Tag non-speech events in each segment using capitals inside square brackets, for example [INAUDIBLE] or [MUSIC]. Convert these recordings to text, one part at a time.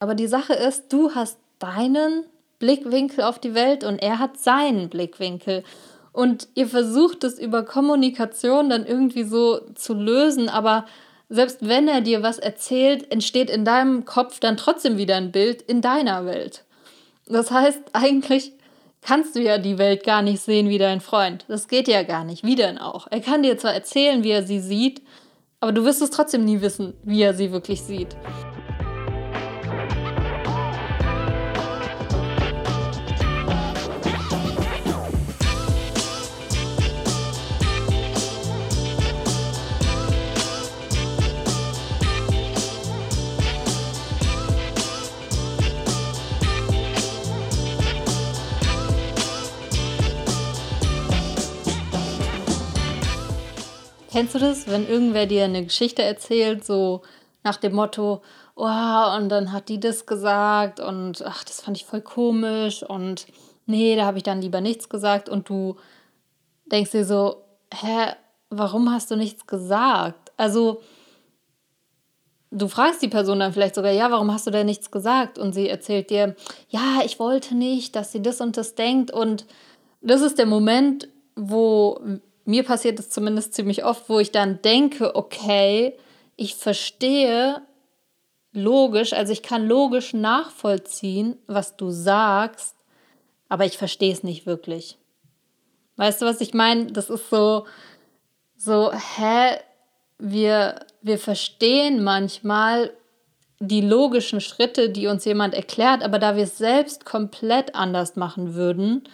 Aber die Sache ist, du hast deinen Blickwinkel auf die Welt und er hat seinen Blickwinkel. Und ihr versucht es über Kommunikation dann irgendwie so zu lösen, aber selbst wenn er dir was erzählt, entsteht in deinem Kopf dann trotzdem wieder ein Bild in deiner Welt. Das heißt, eigentlich kannst du ja die Welt gar nicht sehen wie dein Freund. Das geht ja gar nicht. Wie denn auch? Er kann dir zwar erzählen, wie er sie sieht, aber du wirst es trotzdem nie wissen, wie er sie wirklich sieht. Kennst du das, wenn irgendwer dir eine Geschichte erzählt, so nach dem Motto, oh, und dann hat die das gesagt und ach, das fand ich voll komisch und nee, da habe ich dann lieber nichts gesagt und du denkst dir so, hä, warum hast du nichts gesagt? Also, du fragst die Person dann vielleicht sogar, ja, warum hast du denn nichts gesagt? Und sie erzählt dir, ja, ich wollte nicht, dass sie das und das denkt. Und das ist der Moment, wo mir passiert es zumindest ziemlich oft, wo ich dann denke, okay, ich verstehe logisch, also ich kann logisch nachvollziehen, was du sagst, aber ich verstehe es nicht wirklich. Weißt du, was ich meine? Das ist so, so, hä, wir, wir verstehen manchmal die logischen Schritte, die uns jemand erklärt, aber da wir es selbst komplett anders machen würden,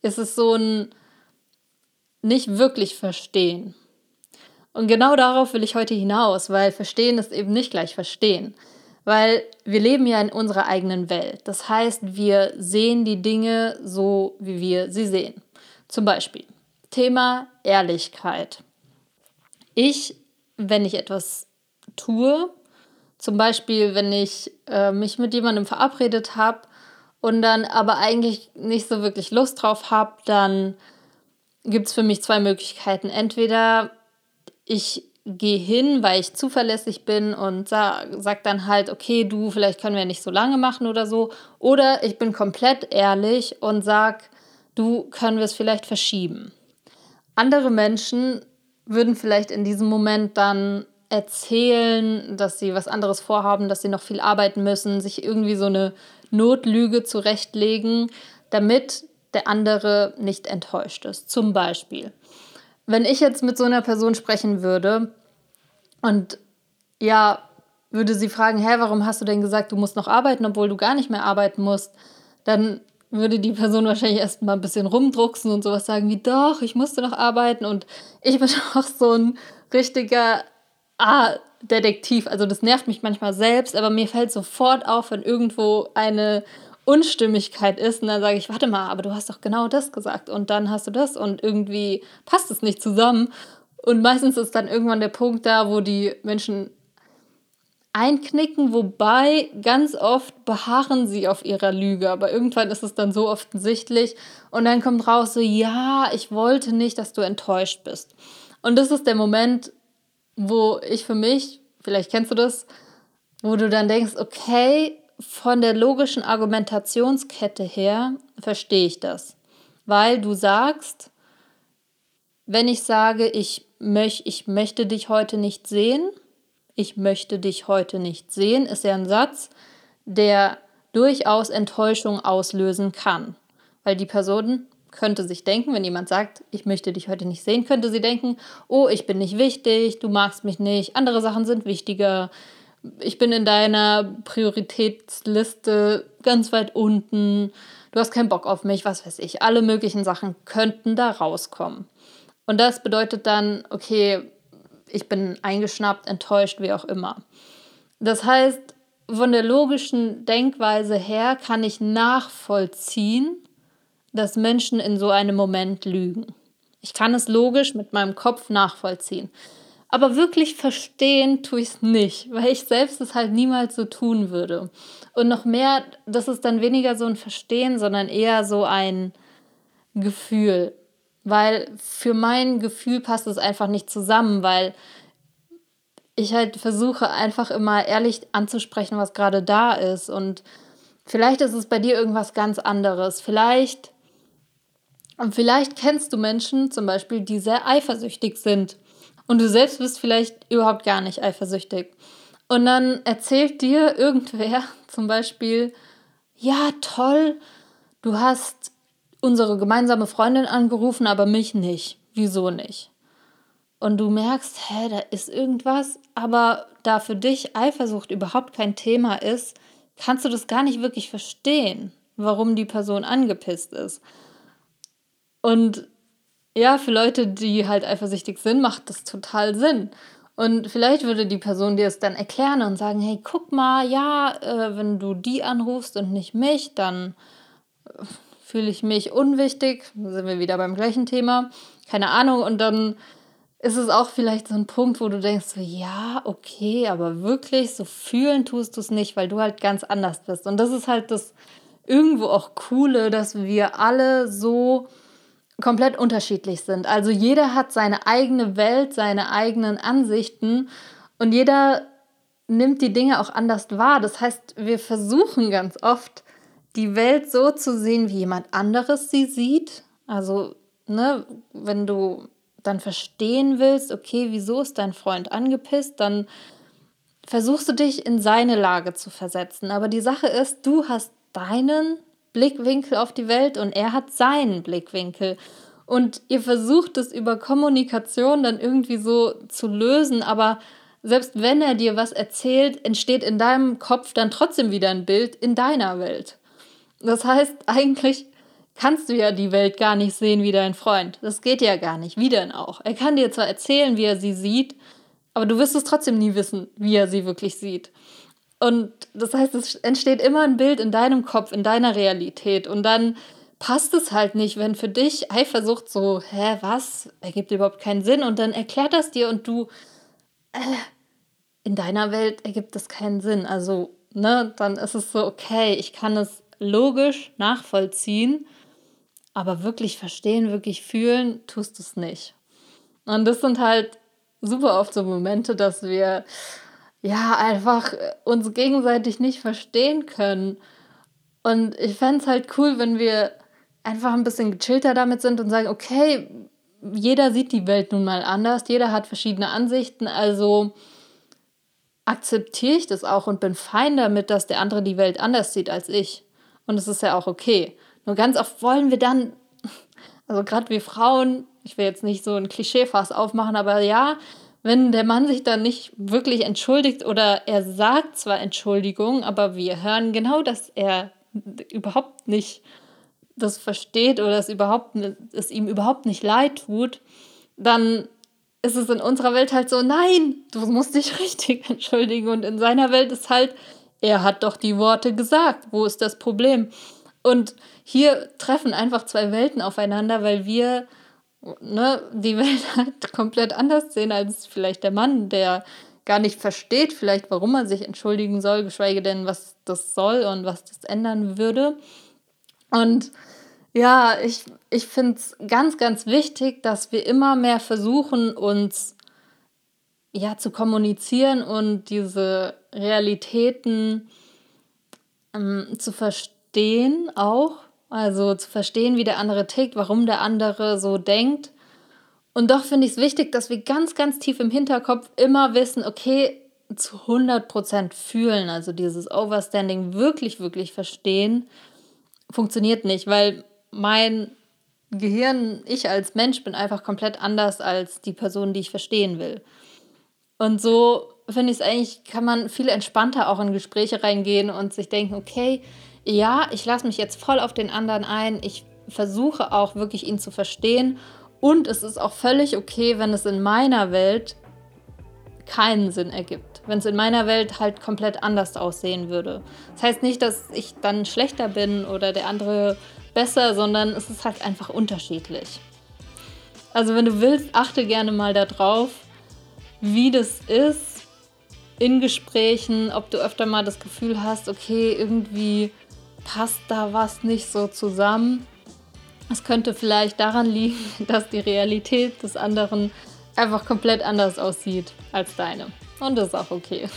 ist es so ein, nicht wirklich verstehen. Und genau darauf will ich heute hinaus, weil verstehen ist eben nicht gleich verstehen. Weil wir leben ja in unserer eigenen Welt. Das heißt, wir sehen die Dinge so, wie wir sie sehen. Zum Beispiel Thema Ehrlichkeit. Ich, wenn ich etwas tue, zum Beispiel, wenn ich äh, mich mit jemandem verabredet habe und dann aber eigentlich nicht so wirklich Lust drauf habe, dann gibt es für mich zwei Möglichkeiten. Entweder ich gehe hin, weil ich zuverlässig bin und sage sag dann halt, okay, du, vielleicht können wir nicht so lange machen oder so. Oder ich bin komplett ehrlich und sage, du, können wir es vielleicht verschieben. Andere Menschen würden vielleicht in diesem Moment dann erzählen, dass sie was anderes vorhaben, dass sie noch viel arbeiten müssen, sich irgendwie so eine Notlüge zurechtlegen, damit der andere nicht enttäuscht ist. Zum Beispiel, wenn ich jetzt mit so einer Person sprechen würde und ja, würde sie fragen, hä, warum hast du denn gesagt, du musst noch arbeiten, obwohl du gar nicht mehr arbeiten musst, dann würde die Person wahrscheinlich erst mal ein bisschen rumdrucksen und sowas sagen wie, doch, ich musste noch arbeiten und ich bin [LAUGHS] auch so ein richtiger ah, Detektiv. Also das nervt mich manchmal selbst, aber mir fällt sofort auf, wenn irgendwo eine Unstimmigkeit ist und dann sage ich, warte mal, aber du hast doch genau das gesagt und dann hast du das und irgendwie passt es nicht zusammen. Und meistens ist dann irgendwann der Punkt da, wo die Menschen einknicken, wobei ganz oft beharren sie auf ihrer Lüge, aber irgendwann ist es dann so offensichtlich und dann kommt raus so, ja, ich wollte nicht, dass du enttäuscht bist. Und das ist der Moment, wo ich für mich, vielleicht kennst du das, wo du dann denkst, okay, von der logischen Argumentationskette her verstehe ich das. Weil du sagst, wenn ich sage, ich, möch, ich möchte dich heute nicht sehen, ich möchte dich heute nicht sehen, ist ja ein Satz, der durchaus Enttäuschung auslösen kann. Weil die Person könnte sich denken, wenn jemand sagt, ich möchte dich heute nicht sehen, könnte sie denken, oh, ich bin nicht wichtig, du magst mich nicht, andere Sachen sind wichtiger, ich bin in deiner Prioritätsliste ganz weit unten, du hast keinen Bock auf mich, was weiß ich. Alle möglichen Sachen könnten da rauskommen. Und das bedeutet dann, okay, ich bin eingeschnappt, enttäuscht, wie auch immer. Das heißt, von der logischen Denkweise her kann ich nachvollziehen, dass Menschen in so einem Moment lügen. Ich kann es logisch mit meinem Kopf nachvollziehen. Aber wirklich verstehen tue ich es nicht, weil ich selbst es halt niemals so tun würde. Und noch mehr, das ist dann weniger so ein Verstehen, sondern eher so ein Gefühl. Weil für mein Gefühl passt es einfach nicht zusammen, weil ich halt versuche einfach immer ehrlich anzusprechen, was gerade da ist. Und vielleicht ist es bei dir irgendwas ganz anderes. Vielleicht, und vielleicht kennst du Menschen zum Beispiel, die sehr eifersüchtig sind. Und du selbst bist vielleicht überhaupt gar nicht eifersüchtig. Und dann erzählt dir irgendwer zum Beispiel, ja, toll, du hast unsere gemeinsame Freundin angerufen, aber mich nicht. Wieso nicht? Und du merkst, hä, da ist irgendwas, aber da für dich Eifersucht überhaupt kein Thema ist, kannst du das gar nicht wirklich verstehen, warum die Person angepisst ist. Und ja, für Leute, die halt eifersüchtig sind, macht das total Sinn. Und vielleicht würde die Person dir es dann erklären und sagen, hey, guck mal, ja, äh, wenn du die anrufst und nicht mich, dann äh, fühle ich mich unwichtig. Da sind wir wieder beim gleichen Thema. Keine Ahnung. Und dann ist es auch vielleicht so ein Punkt, wo du denkst, so, ja, okay, aber wirklich so fühlen tust du es nicht, weil du halt ganz anders bist. Und das ist halt das irgendwo auch Coole, dass wir alle so komplett unterschiedlich sind. Also jeder hat seine eigene Welt, seine eigenen Ansichten und jeder nimmt die Dinge auch anders wahr. Das heißt, wir versuchen ganz oft, die Welt so zu sehen, wie jemand anderes sie sieht. Also, ne, wenn du dann verstehen willst, okay, wieso ist dein Freund angepisst, dann versuchst du dich in seine Lage zu versetzen. Aber die Sache ist, du hast deinen Blickwinkel auf die Welt und er hat seinen Blickwinkel. Und ihr versucht es über Kommunikation dann irgendwie so zu lösen, aber selbst wenn er dir was erzählt, entsteht in deinem Kopf dann trotzdem wieder ein Bild in deiner Welt. Das heißt, eigentlich kannst du ja die Welt gar nicht sehen wie dein Freund. Das geht ja gar nicht. Wie denn auch? Er kann dir zwar erzählen, wie er sie sieht, aber du wirst es trotzdem nie wissen, wie er sie wirklich sieht. Und das heißt, es entsteht immer ein Bild in deinem Kopf, in deiner Realität. Und dann passt es halt nicht, wenn für dich Eifersucht so, hä, was? Ergibt überhaupt keinen Sinn. Und dann erklärt das dir und du, äh, in deiner Welt ergibt es keinen Sinn. Also, ne, dann ist es so, okay, ich kann es logisch nachvollziehen, aber wirklich verstehen, wirklich fühlen, tust du es nicht. Und das sind halt super oft so Momente, dass wir ja, einfach äh, uns gegenseitig nicht verstehen können. Und ich fände es halt cool, wenn wir einfach ein bisschen gechillter damit sind und sagen, okay, jeder sieht die Welt nun mal anders, jeder hat verschiedene Ansichten, also akzeptiere ich das auch und bin fein damit, dass der andere die Welt anders sieht als ich. Und es ist ja auch okay. Nur ganz oft wollen wir dann, [LAUGHS] also gerade wir Frauen, ich will jetzt nicht so ein Klischeefass aufmachen, aber ja, wenn der Mann sich dann nicht wirklich entschuldigt oder er sagt zwar Entschuldigung, aber wir hören genau, dass er überhaupt nicht das versteht oder es, überhaupt, es ihm überhaupt nicht leid tut, dann ist es in unserer Welt halt so, nein, du musst dich [LAUGHS] richtig entschuldigen. Und in seiner Welt ist halt, er hat doch die Worte gesagt, wo ist das Problem? Und hier treffen einfach zwei Welten aufeinander, weil wir ne, die Welt [LAUGHS] halt komplett anders sehen als vielleicht der Mann, der gar nicht versteht, vielleicht warum er sich entschuldigen soll, geschweige denn, was das soll und was das ändern würde. Und ja, ich, ich finde es ganz, ganz wichtig, dass wir immer mehr versuchen, uns ja zu kommunizieren und diese Realitäten ähm, zu verstehen auch also zu verstehen, wie der andere tickt, warum der andere so denkt. Und doch finde ich es wichtig, dass wir ganz, ganz tief im Hinterkopf immer wissen, okay, zu 100% fühlen, also dieses Overstanding wirklich, wirklich verstehen, funktioniert nicht, weil mein Gehirn, ich als Mensch bin einfach komplett anders als die Person, die ich verstehen will. Und so finde ich es eigentlich, kann man viel entspannter auch in Gespräche reingehen und sich denken, okay, ja, ich lasse mich jetzt voll auf den anderen ein. Ich versuche auch wirklich ihn zu verstehen. Und es ist auch völlig okay, wenn es in meiner Welt keinen Sinn ergibt. Wenn es in meiner Welt halt komplett anders aussehen würde. Das heißt nicht, dass ich dann schlechter bin oder der andere besser, sondern es ist halt einfach unterschiedlich. Also wenn du willst, achte gerne mal darauf, wie das ist in Gesprächen, ob du öfter mal das Gefühl hast, okay, irgendwie passt da was nicht so zusammen. Es könnte vielleicht daran liegen, [LAUGHS] dass die Realität des anderen einfach komplett anders aussieht als deine. Und das ist auch okay.